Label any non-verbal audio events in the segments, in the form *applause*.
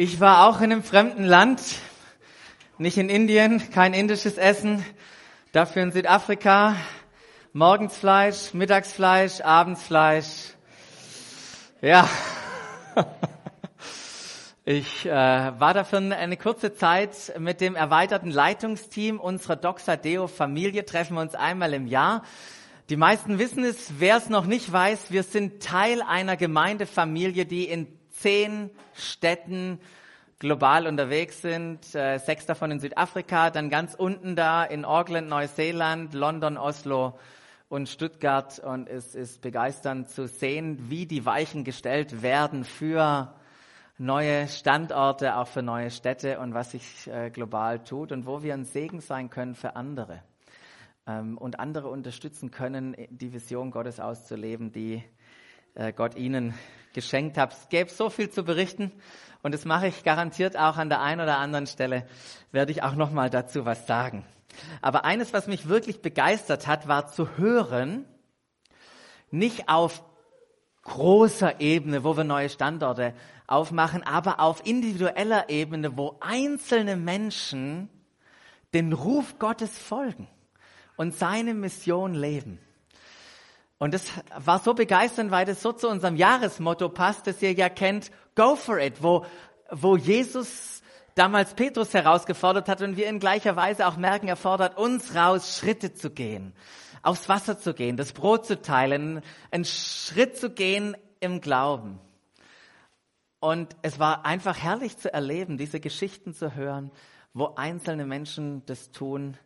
Ich war auch in einem fremden Land, nicht in Indien, kein indisches Essen, dafür in Südafrika, morgens Fleisch, mittags Fleisch, abends Fleisch. Ja, *laughs* ich äh, war dafür eine kurze Zeit mit dem erweiterten Leitungsteam unserer Doxadeo Familie, treffen wir uns einmal im Jahr. Die meisten wissen es, wer es noch nicht weiß, wir sind Teil einer Gemeindefamilie, die in zehn Städten global unterwegs sind, äh, sechs davon in Südafrika, dann ganz unten da in Auckland, Neuseeland, London, Oslo und Stuttgart. Und es ist begeisternd zu sehen, wie die Weichen gestellt werden für neue Standorte, auch für neue Städte und was sich äh, global tut und wo wir ein Segen sein können für andere ähm, und andere unterstützen können, die Vision Gottes auszuleben, die Gott ihnen geschenkt hat. Es gäbe so viel zu berichten und das mache ich garantiert auch an der einen oder anderen Stelle, werde ich auch nochmal dazu was sagen. Aber eines, was mich wirklich begeistert hat, war zu hören, nicht auf großer Ebene, wo wir neue Standorte aufmachen, aber auf individueller Ebene, wo einzelne Menschen den Ruf Gottes folgen und seine Mission leben. Und das war so begeisternd, weil das so zu unserem Jahresmotto passt, das ihr ja kennt, Go for it, wo, wo Jesus damals Petrus herausgefordert hat und wir in gleicher Weise auch merken, er fordert uns raus, Schritte zu gehen, aufs Wasser zu gehen, das Brot zu teilen, einen Schritt zu gehen im Glauben. Und es war einfach herrlich zu erleben, diese Geschichten zu hören, wo einzelne Menschen das tun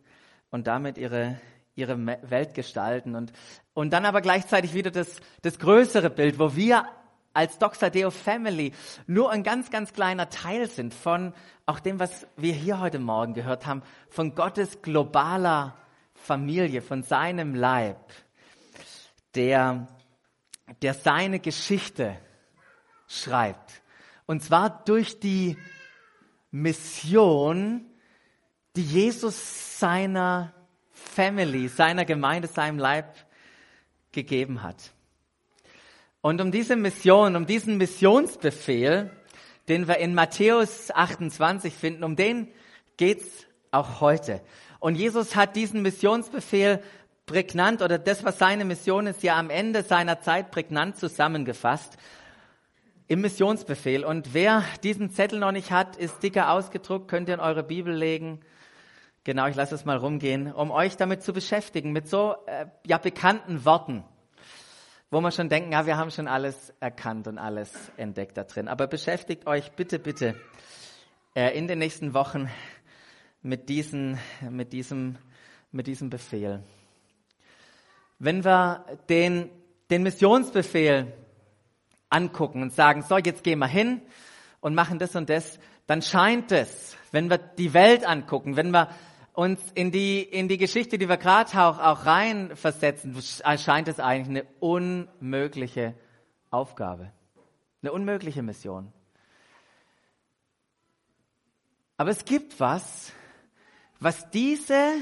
und damit ihre, ihre Welt gestalten. Und, und dann aber gleichzeitig wieder das, das größere Bild, wo wir als Doxadeo Family nur ein ganz, ganz kleiner Teil sind von auch dem, was wir hier heute Morgen gehört haben, von Gottes globaler Familie, von seinem Leib, der, der seine Geschichte schreibt. Und zwar durch die Mission, die Jesus seiner Family, seiner Gemeinde, seinem Leib gegeben hat. Und um diese Mission, um diesen Missionsbefehl, den wir in Matthäus 28 finden, um den geht's auch heute. Und Jesus hat diesen Missionsbefehl prägnant oder das, was seine Mission ist, ja am Ende seiner Zeit prägnant zusammengefasst im Missionsbefehl. Und wer diesen Zettel noch nicht hat, ist dicker ausgedruckt, könnt ihr in eure Bibel legen. Genau, ich lasse es mal rumgehen, um euch damit zu beschäftigen, mit so äh, ja bekannten Worten, wo man schon denken, ja, wir haben schon alles erkannt und alles entdeckt da drin. Aber beschäftigt euch bitte, bitte äh, in den nächsten Wochen mit, diesen, mit, diesem, mit diesem Befehl. Wenn wir den, den Missionsbefehl angucken und sagen, so, jetzt gehen wir hin und machen das und das, dann scheint es, wenn wir die Welt angucken, wenn wir uns in die, in die Geschichte, die wir gerade auch, auch reinversetzen, erscheint es eigentlich eine unmögliche Aufgabe. Eine unmögliche Mission. Aber es gibt was, was diese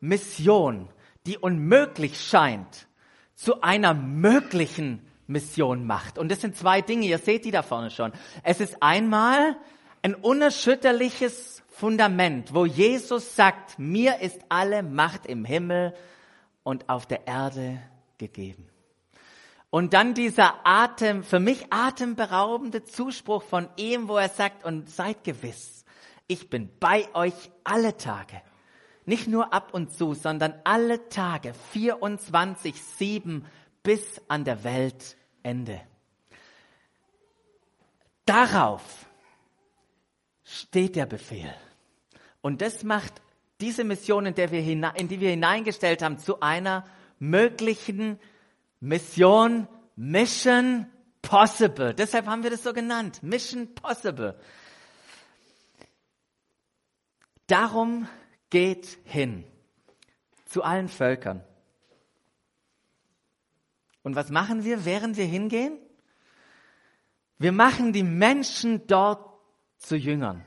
Mission, die unmöglich scheint, zu einer möglichen Mission macht. Und das sind zwei Dinge, ihr seht die da vorne schon. Es ist einmal ein unerschütterliches Fundament, wo Jesus sagt, mir ist alle Macht im Himmel und auf der Erde gegeben. Und dann dieser Atem, für mich atemberaubende Zuspruch von ihm, wo er sagt, und seid gewiss, ich bin bei euch alle Tage. Nicht nur ab und zu, sondern alle Tage, 24, 7 bis an der Weltende. Darauf steht der Befehl. Und das macht diese Mission, in, in die wir hineingestellt haben, zu einer möglichen Mission, Mission Possible. Deshalb haben wir das so genannt, Mission Possible. Darum geht hin zu allen Völkern. Und was machen wir, während wir hingehen? Wir machen die Menschen dort zu Jüngern.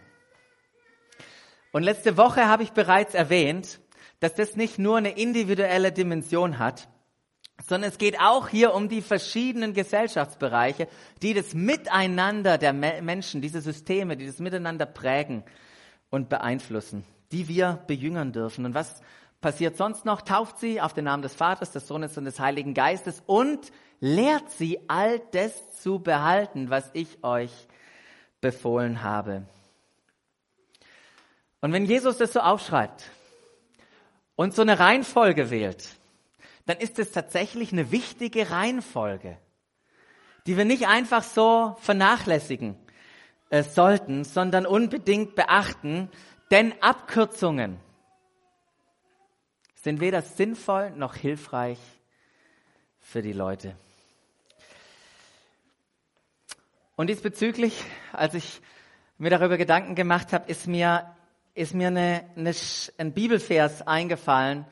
Und letzte Woche habe ich bereits erwähnt, dass das nicht nur eine individuelle Dimension hat, sondern es geht auch hier um die verschiedenen Gesellschaftsbereiche, die das Miteinander der Menschen, diese Systeme, die das Miteinander prägen und beeinflussen, die wir bejüngern dürfen. Und was passiert sonst noch? Tauft sie auf den Namen des Vaters, des Sohnes und des Heiligen Geistes und lehrt sie all das zu behalten, was ich euch befohlen habe. Und wenn Jesus das so aufschreibt und so eine Reihenfolge wählt, dann ist es tatsächlich eine wichtige Reihenfolge, die wir nicht einfach so vernachlässigen äh, sollten, sondern unbedingt beachten, denn Abkürzungen sind weder sinnvoll noch hilfreich für die Leute. Und diesbezüglich, als ich mir darüber Gedanken gemacht habe, ist mir, ist mir eine, eine, ein Bibelvers eingefallen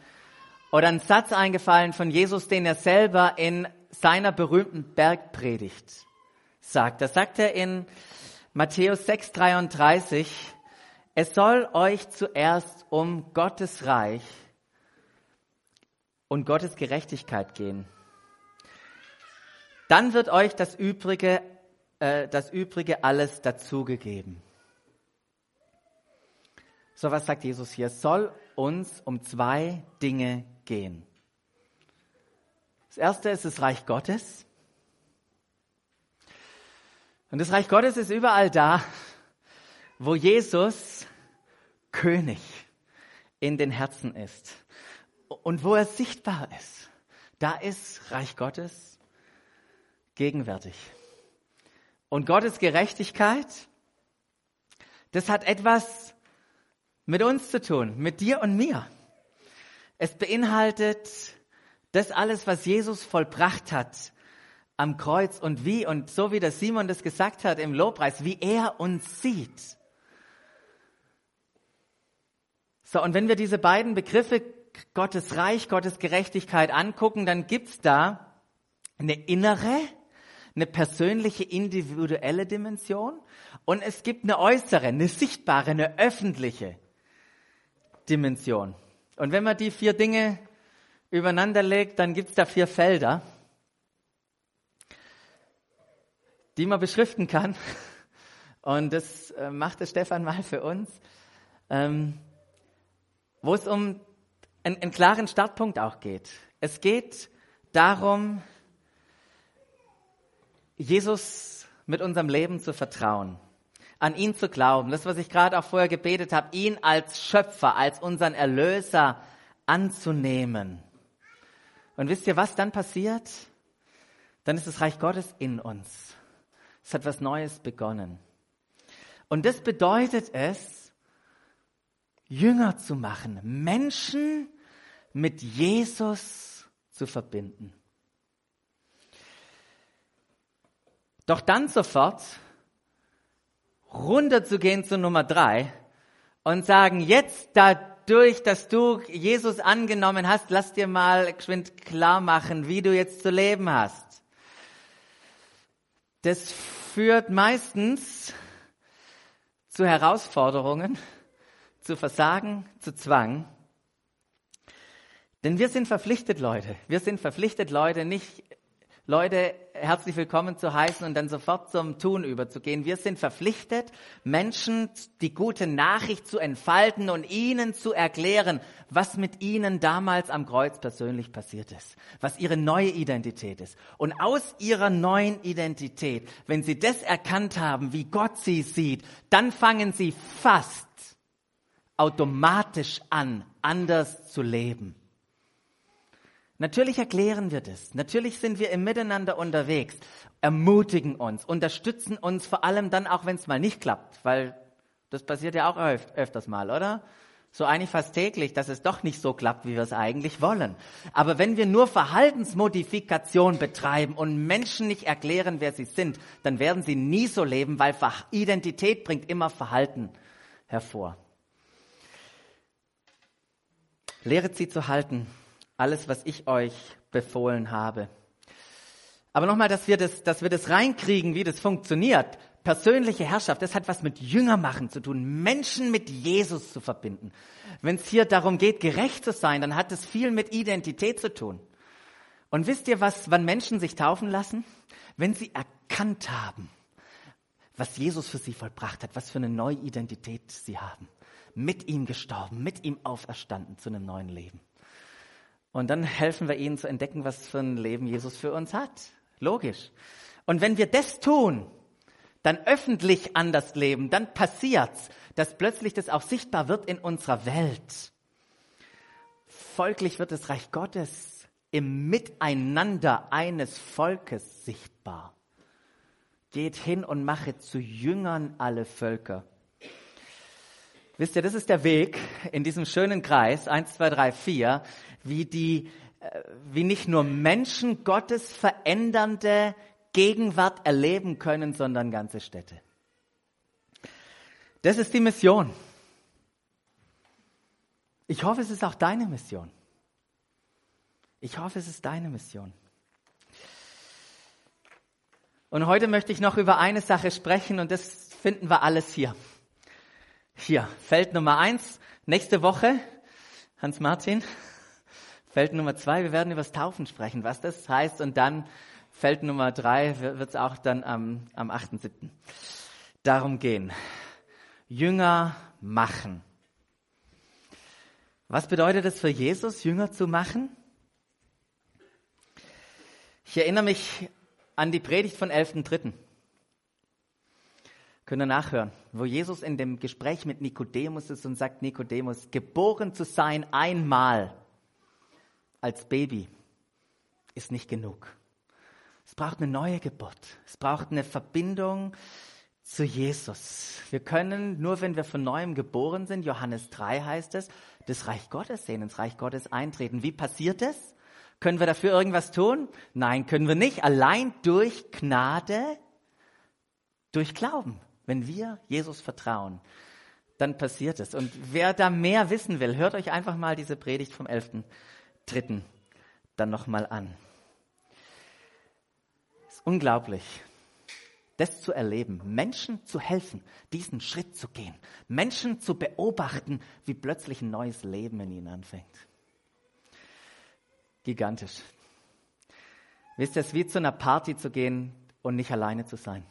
oder ein Satz eingefallen von Jesus, den er selber in seiner berühmten Bergpredigt sagt. Da sagt er in Matthäus 6,33, es soll euch zuerst um Gottes Reich und Gottes Gerechtigkeit gehen. Dann wird euch das Übrige äh, das Übrige alles dazugegeben. So was sagt Jesus hier? Es soll uns um zwei Dinge gehen. Das erste ist das Reich Gottes. Und das Reich Gottes ist überall da, wo Jesus König in den Herzen ist und wo er sichtbar ist. Da ist Reich Gottes gegenwärtig. Und Gottes Gerechtigkeit, das hat etwas mit uns zu tun, mit dir und mir. Es beinhaltet das alles, was Jesus vollbracht hat am Kreuz und wie, und so wie das Simon das gesagt hat im Lobpreis, wie er uns sieht. So, und wenn wir diese beiden Begriffe Gottes Reich, Gottes Gerechtigkeit angucken, dann gibt's da eine innere eine persönliche, individuelle Dimension und es gibt eine äußere, eine sichtbare, eine öffentliche Dimension. Und wenn man die vier Dinge übereinander legt, dann gibt es da vier Felder, die man beschriften kann. *laughs* Und das äh, macht der Stefan mal für uns, ähm, wo es um einen, einen klaren Startpunkt auch geht. Es geht darum, Jesus mit unserem Leben zu vertrauen, an ihn zu glauben, das, was ich gerade auch vorher gebetet habe, ihn als Schöpfer, als unseren Erlöser anzunehmen. Und wisst ihr, was dann passiert? Dann ist das Reich Gottes in uns. Es hat was Neues begonnen. Und das bedeutet es, Jünger zu machen, Menschen mit Jesus zu verbinden. Doch dann sofort runterzugehen zu Nummer drei und sagen, jetzt dadurch, dass du Jesus angenommen hast, lass dir mal geschwind klar machen, wie du jetzt zu leben hast. Das führt meistens zu Herausforderungen, zu Versagen, zu Zwang. Denn wir sind verpflichtet, Leute. Wir sind verpflichtet, Leute, nicht Leute herzlich willkommen zu heißen und dann sofort zum Tun überzugehen. Wir sind verpflichtet, Menschen die gute Nachricht zu entfalten und ihnen zu erklären, was mit ihnen damals am Kreuz persönlich passiert ist, was ihre neue Identität ist. Und aus ihrer neuen Identität, wenn sie das erkannt haben, wie Gott sie sieht, dann fangen sie fast automatisch an, anders zu leben. Natürlich erklären wir das. Natürlich sind wir im Miteinander unterwegs, ermutigen uns, unterstützen uns vor allem dann auch, wenn es mal nicht klappt, weil das passiert ja auch öf öfters mal, oder? So eigentlich fast täglich, dass es doch nicht so klappt, wie wir es eigentlich wollen. Aber wenn wir nur Verhaltensmodifikation betreiben und Menschen nicht erklären, wer sie sind, dann werden sie nie so leben, weil Identität bringt immer Verhalten hervor. Lehret sie zu halten, alles, was ich euch befohlen habe. Aber nochmal, dass wir das, dass wir das reinkriegen, wie das funktioniert. Persönliche Herrschaft, das hat was mit Jüngermachen zu tun, Menschen mit Jesus zu verbinden. Wenn es hier darum geht, gerecht zu sein, dann hat es viel mit Identität zu tun. Und wisst ihr, was, wann Menschen sich taufen lassen? Wenn sie erkannt haben, was Jesus für sie vollbracht hat, was für eine neue Identität sie haben. Mit ihm gestorben, mit ihm auferstanden zu einem neuen Leben. Und dann helfen wir ihnen zu entdecken, was für ein Leben Jesus für uns hat. Logisch. Und wenn wir das tun, dann öffentlich anders leben, dann passiert's, dass plötzlich das auch sichtbar wird in unserer Welt. Folglich wird das Reich Gottes im Miteinander eines Volkes sichtbar. Geht hin und mache zu Jüngern alle Völker. Wisst ihr, das ist der Weg in diesem schönen Kreis, 1, 2, 3, 4, wie die, äh, wie nicht nur Menschen Gottes verändernde Gegenwart erleben können, sondern ganze Städte. Das ist die Mission. Ich hoffe, es ist auch deine Mission. Ich hoffe, es ist deine Mission. Und heute möchte ich noch über eine Sache sprechen und das finden wir alles hier. Hier, Feld Nummer eins, nächste Woche, Hans-Martin. Feld Nummer zwei, wir werden über das Taufen sprechen, was das heißt. Und dann Feld Nummer drei wird es auch dann am, am 8.7. darum gehen. Jünger machen. Was bedeutet es für Jesus, Jünger zu machen? Ich erinnere mich an die Predigt von 11.3. Könnt ihr nachhören, wo Jesus in dem Gespräch mit Nikodemus ist und sagt, Nikodemus, geboren zu sein einmal als Baby ist nicht genug. Es braucht eine neue Geburt. Es braucht eine Verbindung zu Jesus. Wir können nur, wenn wir von neuem geboren sind, Johannes 3 heißt es, das Reich Gottes sehen, ins Reich Gottes eintreten. Wie passiert es? Können wir dafür irgendwas tun? Nein, können wir nicht. Allein durch Gnade, durch Glauben. Wenn wir Jesus vertrauen, dann passiert es. Und wer da mehr wissen will, hört euch einfach mal diese Predigt vom 11.3. dann nochmal an. Es ist unglaublich, das zu erleben, Menschen zu helfen, diesen Schritt zu gehen, Menschen zu beobachten, wie plötzlich ein neues Leben in ihnen anfängt gigantisch. Wisst ihr, es ist wie zu einer Party zu gehen und nicht alleine zu sein.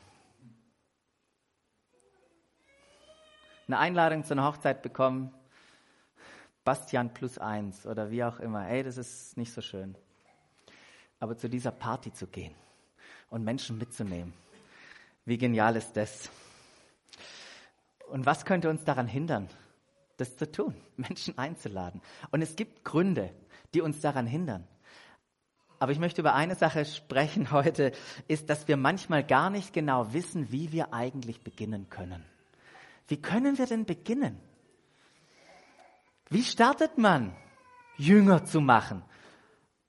Eine Einladung zu einer Hochzeit bekommen, Bastian plus eins oder wie auch immer. Ey, das ist nicht so schön. Aber zu dieser Party zu gehen und Menschen mitzunehmen, wie genial ist das? Und was könnte uns daran hindern, das zu tun, *laughs* Menschen einzuladen? Und es gibt Gründe, die uns daran hindern. Aber ich möchte über eine Sache sprechen *laughs* heute, ist, dass wir manchmal gar nicht genau wissen, wie wir eigentlich beginnen können. Wie können wir denn beginnen? Wie startet man, Jünger zu machen?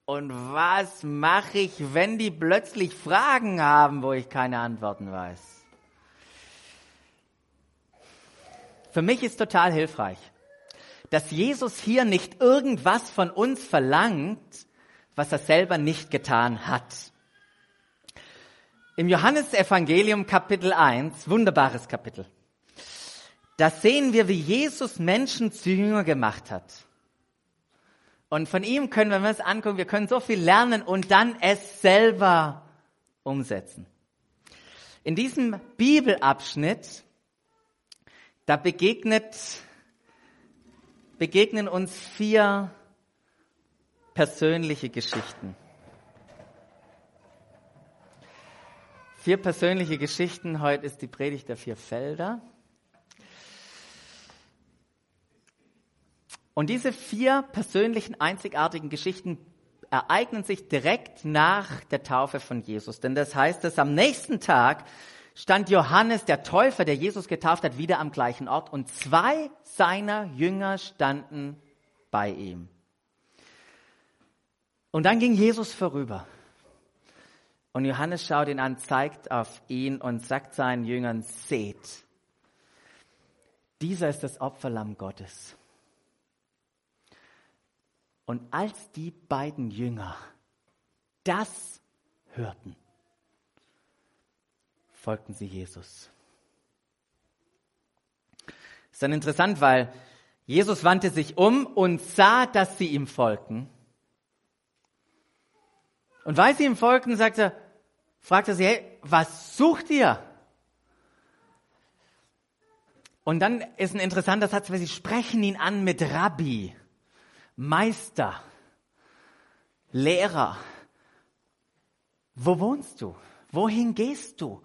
Und was mache ich, wenn die plötzlich Fragen haben, wo ich keine Antworten weiß? Für mich ist total hilfreich, dass Jesus hier nicht irgendwas von uns verlangt, was er selber nicht getan hat. Im Johannesevangelium Kapitel 1, wunderbares Kapitel, da sehen wir, wie Jesus Menschen zu Jünger gemacht hat. Und von ihm können, wenn wir es angucken, wir können so viel lernen und dann es selber umsetzen. In diesem Bibelabschnitt, da begegnet begegnen uns vier persönliche Geschichten. Vier persönliche Geschichten. Heute ist die Predigt der vier Felder. Und diese vier persönlichen, einzigartigen Geschichten ereignen sich direkt nach der Taufe von Jesus. Denn das heißt, dass am nächsten Tag stand Johannes, der Täufer, der Jesus getauft hat, wieder am gleichen Ort und zwei seiner Jünger standen bei ihm. Und dann ging Jesus vorüber. Und Johannes schaut ihn an, zeigt auf ihn und sagt seinen Jüngern, seht, dieser ist das Opferlamm Gottes. Und als die beiden Jünger das hörten, folgten sie Jesus. Ist dann interessant, weil Jesus wandte sich um und sah, dass sie ihm folgten. Und weil sie ihm folgten, sagte, fragte sie, hey, was sucht ihr? Und dann ist ein interessanter Satz, weil sie sprechen ihn an mit Rabbi, Meister, Lehrer. Wo wohnst du? Wohin gehst du?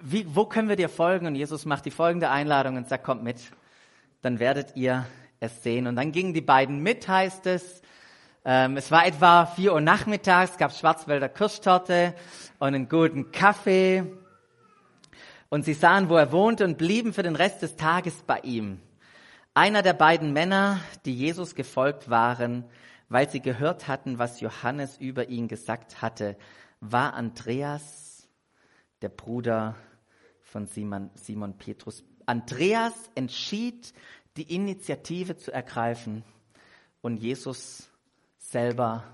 Wie, wo können wir dir folgen? Und Jesus macht die folgende Einladung und sagt, kommt mit, dann werdet ihr es sehen. Und dann gingen die beiden mit, heißt es. Ähm, es war etwa vier Uhr nachmittags, es gab Schwarzwälder Kirschtorte und einen guten Kaffee. Und sie sahen, wo er wohnte und blieben für den Rest des Tages bei ihm. Einer der beiden Männer, die Jesus gefolgt waren, weil sie gehört hatten, was Johannes über ihn gesagt hatte, war Andreas, der Bruder von Simon, Simon Petrus. Andreas entschied, die Initiative zu ergreifen und Jesus selber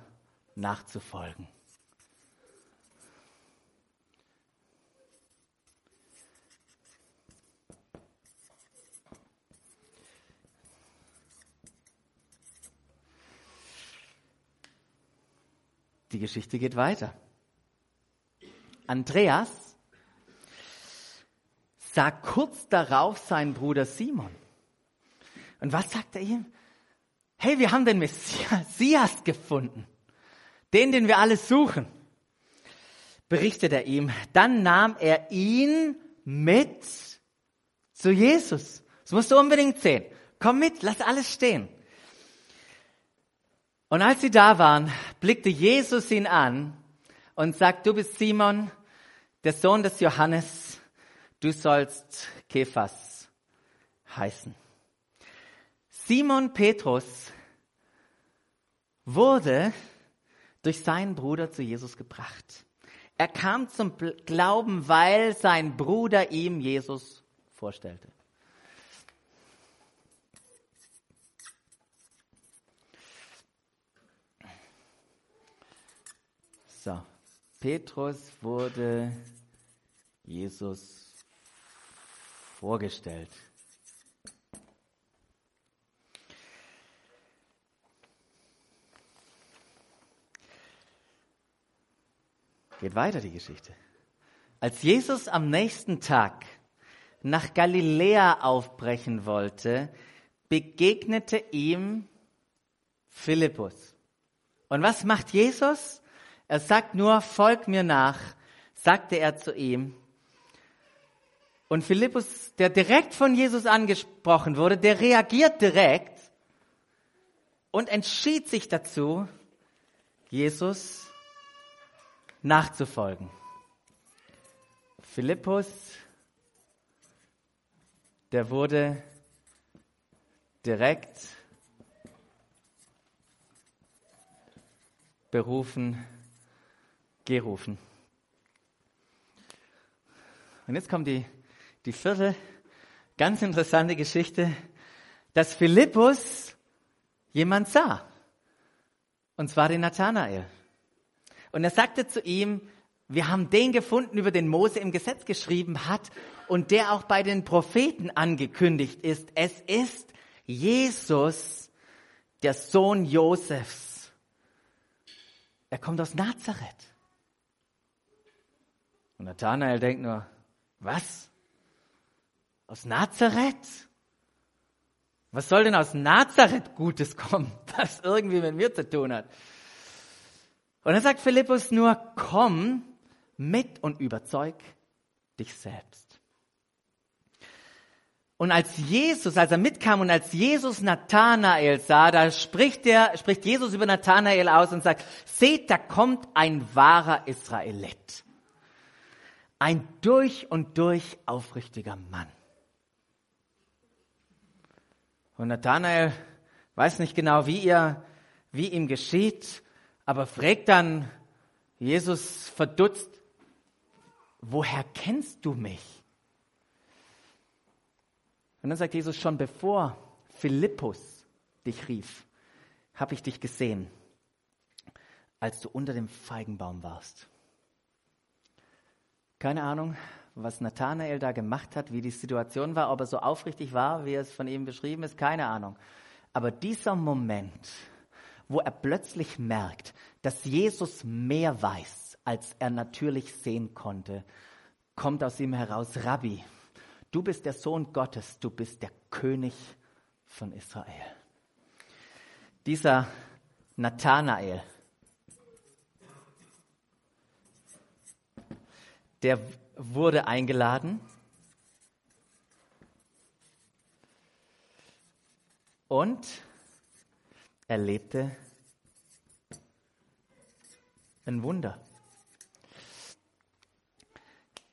nachzufolgen. Die Geschichte geht weiter. Andreas sah kurz darauf seinen Bruder Simon. Und was sagt er ihm? Hey, wir haben den Messias gefunden. Den, den wir alle suchen. Berichtet er ihm. Dann nahm er ihn mit zu Jesus. Das musst du unbedingt sehen. Komm mit, lass alles stehen. Und als sie da waren, blickte Jesus ihn an und sagt, du bist Simon, der Sohn des Johannes, du sollst Kephas heißen. Simon Petrus wurde durch seinen Bruder zu Jesus gebracht. Er kam zum Glauben, weil sein Bruder ihm Jesus vorstellte. So, Petrus wurde Jesus vorgestellt. Geht weiter die Geschichte. Als Jesus am nächsten Tag nach Galiläa aufbrechen wollte, begegnete ihm Philippus. Und was macht Jesus? Er sagt nur, folg mir nach, sagte er zu ihm. Und Philippus, der direkt von Jesus angesprochen wurde, der reagiert direkt und entschied sich dazu, Jesus nachzufolgen. Philippus, der wurde direkt berufen, gerufen. Und jetzt kommt die, die vierte ganz interessante Geschichte, dass Philippus jemand sah. Und zwar den Nathanael. Und er sagte zu ihm, wir haben den gefunden, über den Mose im Gesetz geschrieben hat und der auch bei den Propheten angekündigt ist. Es ist Jesus, der Sohn Josefs. Er kommt aus Nazareth. Und Nathanael denkt nur, was? Aus Nazareth? Was soll denn aus Nazareth Gutes kommen, *laughs* das irgendwie mit mir zu tun hat? Und dann sagt Philippus nur, komm mit und überzeug dich selbst. Und als Jesus, als er mitkam und als Jesus Nathanael sah, da spricht er, spricht Jesus über Nathanael aus und sagt, seht, da kommt ein wahrer Israelit. Ein durch und durch aufrichtiger Mann. Und Nathanael weiß nicht genau, wie ihr, wie ihm geschieht, aber fragt dann Jesus verdutzt, woher kennst du mich? Und dann sagt Jesus, schon bevor Philippus dich rief, habe ich dich gesehen, als du unter dem Feigenbaum warst. Keine Ahnung, was Nathanael da gemacht hat, wie die Situation war, ob er so aufrichtig war, wie es von ihm beschrieben ist, keine Ahnung. Aber dieser Moment, wo er plötzlich merkt, dass Jesus mehr weiß, als er natürlich sehen konnte, kommt aus ihm heraus, Rabbi, du bist der Sohn Gottes, du bist der König von Israel. Dieser Nathanael, der wurde eingeladen und erlebte ein Wunder.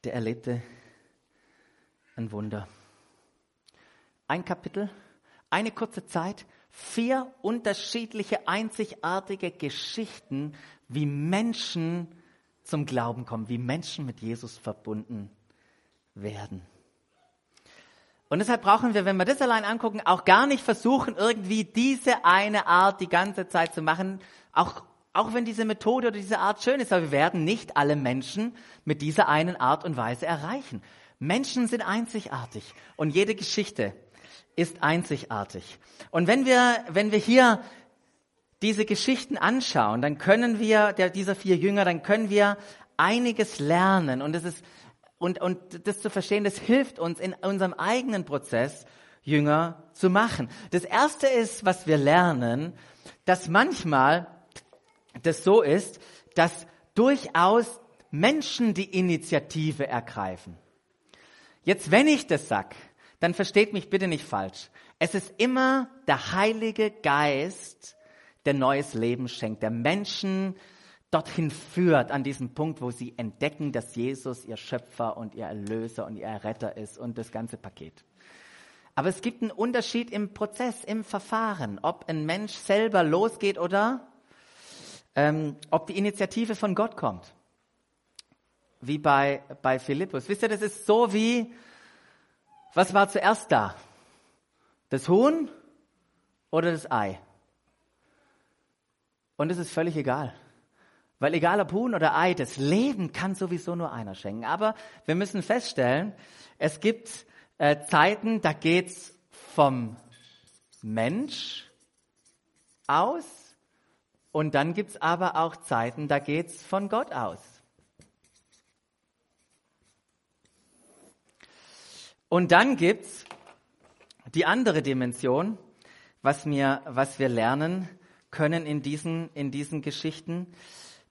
Der erlebte ein Wunder. Ein Kapitel, eine kurze Zeit, vier unterschiedliche, einzigartige Geschichten, wie Menschen zum Glauben kommen, wie Menschen mit Jesus verbunden werden. Und deshalb brauchen wir, wenn wir das allein angucken, auch gar nicht versuchen, irgendwie diese eine Art die ganze Zeit zu machen, auch, auch wenn diese Methode oder diese Art schön ist, aber wir werden nicht alle Menschen mit dieser einen Art und Weise erreichen. Menschen sind einzigartig und jede Geschichte ist einzigartig. Und wenn wir, wenn wir hier diese Geschichten anschauen, dann können wir, der, dieser vier Jünger, dann können wir einiges lernen. Und es ist, und, und das zu verstehen, das hilft uns in unserem eigenen Prozess, Jünger zu machen. Das erste ist, was wir lernen, dass manchmal das so ist, dass durchaus Menschen die Initiative ergreifen. Jetzt, wenn ich das sag, dann versteht mich bitte nicht falsch. Es ist immer der Heilige Geist, der neues Leben schenkt, der Menschen dorthin führt, an diesem Punkt, wo sie entdecken, dass Jesus ihr Schöpfer und ihr Erlöser und ihr Retter ist und das ganze Paket. Aber es gibt einen Unterschied im Prozess, im Verfahren, ob ein Mensch selber losgeht oder ähm, ob die Initiative von Gott kommt. Wie bei, bei Philippus. Wisst ihr, das ist so wie, was war zuerst da? Das Huhn oder das Ei? Und es ist völlig egal. Weil egal ob Huhn oder Ei, das Leben kann sowieso nur einer schenken. Aber wir müssen feststellen, es gibt äh, Zeiten, da geht's vom Mensch aus und dann gibt's aber auch Zeiten, da geht's von Gott aus. Und dann gibt's die andere Dimension, was wir, was wir lernen können in diesen, in diesen Geschichten,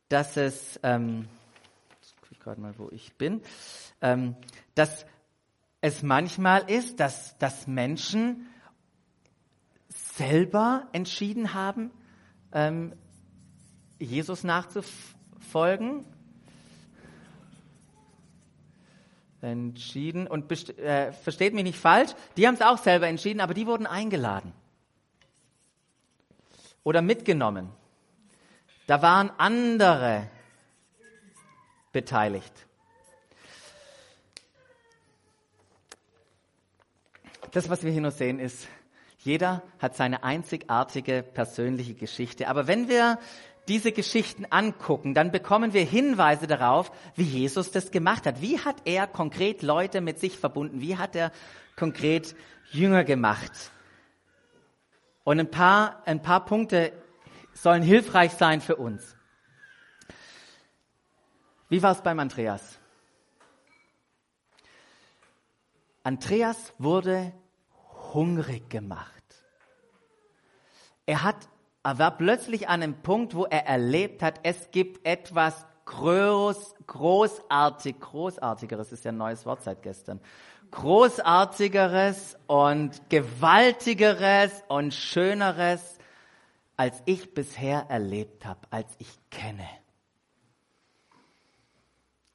dass es, ähm, ich gerade mal, wo ich bin, ähm, dass es manchmal ist, dass, dass Menschen selber entschieden haben, ähm, Jesus nachzufolgen. Entschieden und äh, versteht mich nicht falsch, die haben es auch selber entschieden, aber die wurden eingeladen oder mitgenommen. Da waren andere beteiligt. Das, was wir hier nur sehen, ist, jeder hat seine einzigartige persönliche Geschichte. Aber wenn wir diese Geschichten angucken, dann bekommen wir Hinweise darauf, wie Jesus das gemacht hat. Wie hat er konkret Leute mit sich verbunden? Wie hat er konkret Jünger gemacht? Und ein paar, ein paar Punkte sollen hilfreich sein für uns. Wie war es beim Andreas? Andreas wurde hungrig gemacht. Er hat er war plötzlich an einem Punkt, wo er erlebt hat, es gibt etwas groß, großartig, großartigeres ist ja ein neues Wort seit gestern. Großartigeres und gewaltigeres und schöneres, als ich bisher erlebt habe, als ich kenne.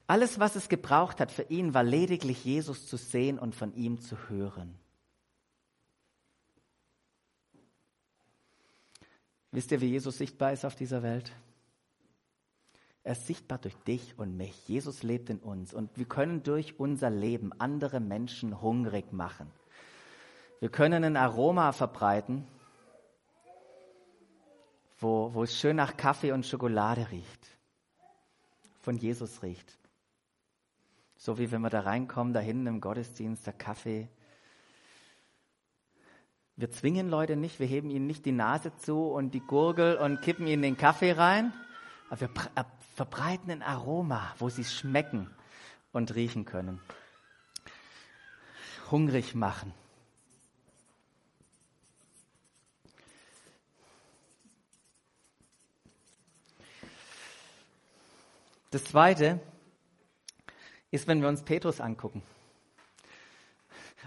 Alles, was es gebraucht hat für ihn, war lediglich Jesus zu sehen und von ihm zu hören. Wisst ihr, wie Jesus sichtbar ist auf dieser Welt? Er ist sichtbar durch dich und mich. Jesus lebt in uns und wir können durch unser Leben andere Menschen hungrig machen. Wir können ein Aroma verbreiten, wo, wo es schön nach Kaffee und Schokolade riecht, von Jesus riecht. So wie wenn wir da reinkommen, da hinten im Gottesdienst, der Kaffee Wir zwingen Leute nicht, wir heben ihnen nicht die Nase zu und die Gurgel und kippen ihnen den Kaffee rein, aber wir verbreiten ein Aroma, wo sie schmecken und riechen können. Hungrig machen. Das Zweite ist, wenn wir uns Petrus angucken.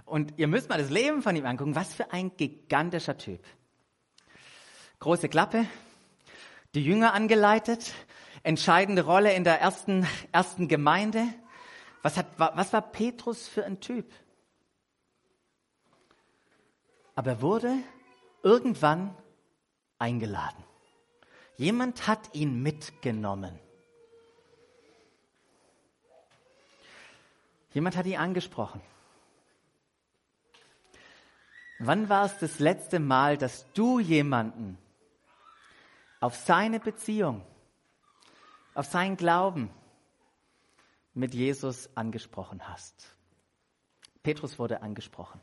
Und ihr müsst mal das Leben von ihm angucken. Was für ein gigantischer Typ. Große Klappe, die Jünger angeleitet, entscheidende Rolle in der ersten, ersten Gemeinde. Was, hat, was war Petrus für ein Typ? Aber er wurde irgendwann eingeladen. Jemand hat ihn mitgenommen. Jemand hat ihn angesprochen. Wann war es das letzte Mal, dass du jemanden auf seine Beziehung, auf seinen Glauben mit Jesus angesprochen hast? Petrus wurde angesprochen,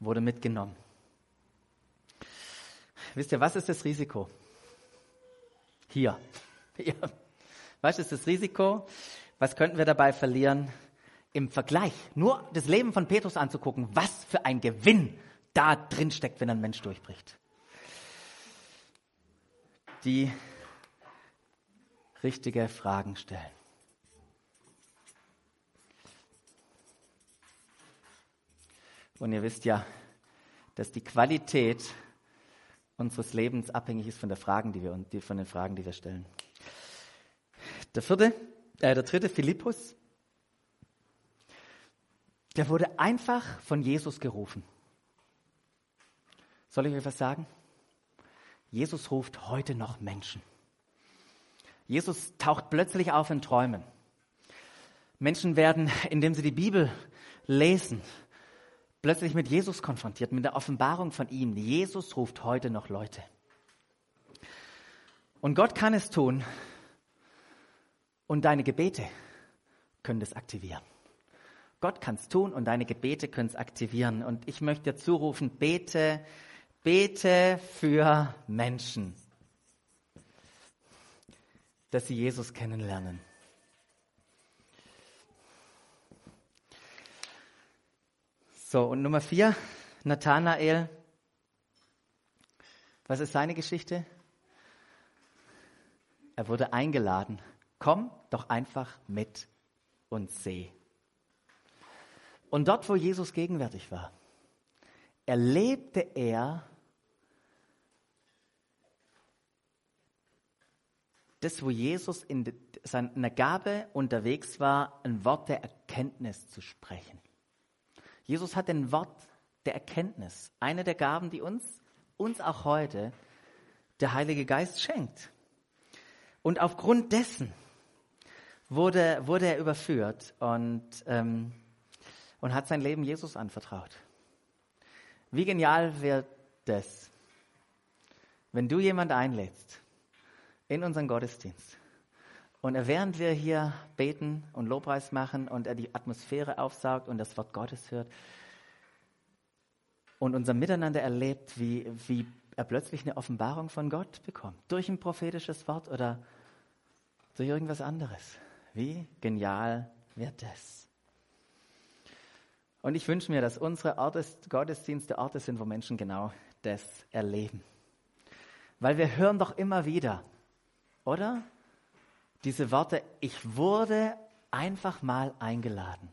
wurde mitgenommen. Wisst ihr, was ist das Risiko? Hier. *laughs* Hier. Was ist das Risiko? Was könnten wir dabei verlieren? Im Vergleich, nur das Leben von Petrus anzugucken, was für ein Gewinn da drin steckt, wenn ein Mensch durchbricht. Die richtige Fragen stellen. Und ihr wisst ja, dass die Qualität unseres Lebens abhängig ist von, der Fragen, die wir, von den Fragen, die wir stellen. Der vierte, äh, der dritte, Philippus, der wurde einfach von Jesus gerufen. Soll ich euch was sagen? Jesus ruft heute noch Menschen. Jesus taucht plötzlich auf in Träumen. Menschen werden, indem sie die Bibel lesen, plötzlich mit Jesus konfrontiert, mit der Offenbarung von ihm. Jesus ruft heute noch Leute. Und Gott kann es tun, und deine Gebete können das aktivieren. Gott kann es tun und deine Gebete können es aktivieren. Und ich möchte dir zurufen, bete, bete für Menschen, dass sie Jesus kennenlernen. So, und Nummer vier, Nathanael. Was ist seine Geschichte? Er wurde eingeladen Komm doch einfach mit und seh. Und dort, wo Jesus gegenwärtig war, erlebte er das, wo Jesus in seiner Gabe unterwegs war, ein Wort der Erkenntnis zu sprechen. Jesus hat ein Wort der Erkenntnis, eine der Gaben, die uns, uns auch heute der Heilige Geist schenkt. Und aufgrund dessen wurde, wurde er überführt und, ähm, und hat sein Leben Jesus anvertraut. Wie genial wäre das, wenn du jemand einlädst in unseren Gottesdienst und während wir hier beten und Lobpreis machen und er die Atmosphäre aufsaugt und das Wort Gottes hört und unser Miteinander erlebt, wie, wie er plötzlich eine Offenbarung von Gott bekommt, durch ein prophetisches Wort oder durch irgendwas anderes. Wie genial wird das? Und ich wünsche mir, dass unsere Ortes, Gottesdienste Orte sind, wo Menschen genau das erleben. Weil wir hören doch immer wieder, oder? Diese Worte, ich wurde einfach mal eingeladen.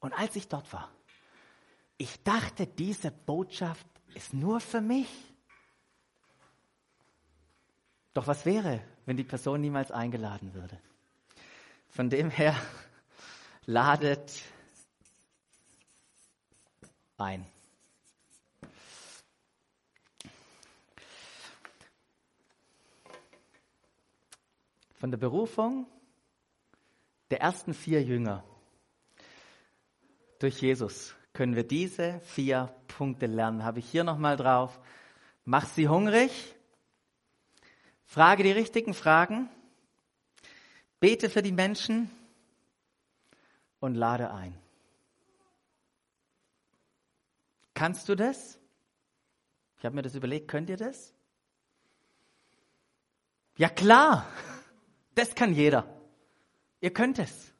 Und als ich dort war, ich dachte, diese Botschaft ist nur für mich. Doch was wäre, wenn die Person niemals eingeladen würde. Von dem her *laughs* ladet ein. Von der Berufung der ersten vier Jünger durch Jesus können wir diese vier Punkte lernen. Habe ich hier nochmal drauf. Mach sie hungrig, Frage die richtigen Fragen, bete für die Menschen und lade ein. Kannst du das? Ich habe mir das überlegt, könnt ihr das? Ja klar, das kann jeder. Ihr könnt es.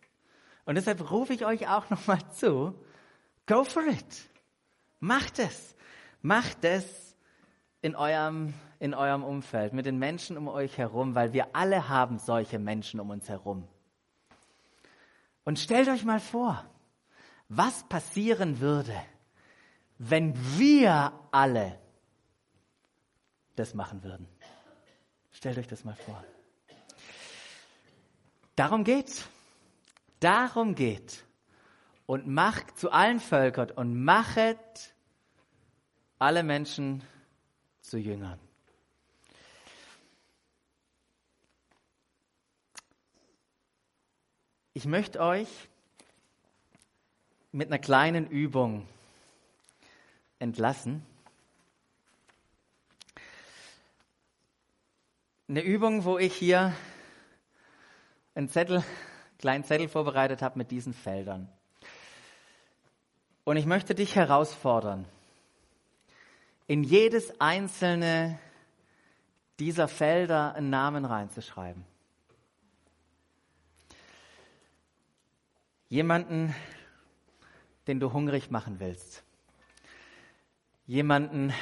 Und deshalb rufe ich euch auch nochmal *laughs* zu, go for it. Macht es. Macht es in eurem, in eurem Umfeld, mit den Menschen um euch herum, weil wir alle haben solche Menschen um uns herum. Und stellt euch mal vor, was passieren würde, wenn wir alle das machen würden. Stellt euch das mal vor. Darum geht's. Darum geht. Und macht zu allen Völkern und machet alle Menschen zu Jüngern. Ich möchte euch mit einer kleinen Übung entlassen. Eine Übung, wo ich hier einen Zettel, *laughs* kleinen Zettel vorbereitet habe mit diesen Feldern. Und ich möchte dich herausfordern, in jedes einzelne dieser Felder einen Namen reinzuschreiben. Jemanden, den du hungrig machen willst. Jemanden,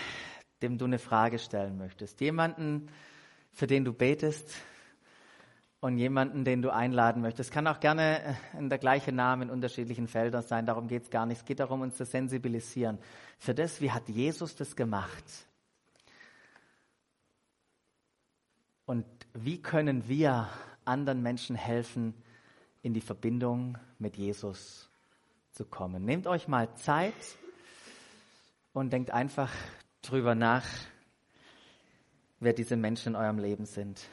dem du eine Frage stellen möchtest. Jemanden, für den du betest und jemanden, den du einladen möchtest. Es kann auch gerne äh, in der gleichen Name in unterschiedlichen Feldern sein, darum geht es gar nicht. Es geht darum, uns zu sensibilisieren für das, wie hat Jesus das gemacht. Und wie können wir anderen Menschen helfen, in die Verbindung mit Jesus zu kommen. Nehmt euch mal Zeit und denkt einfach drüber nach, wer diese Menschen in eurem Leben sind.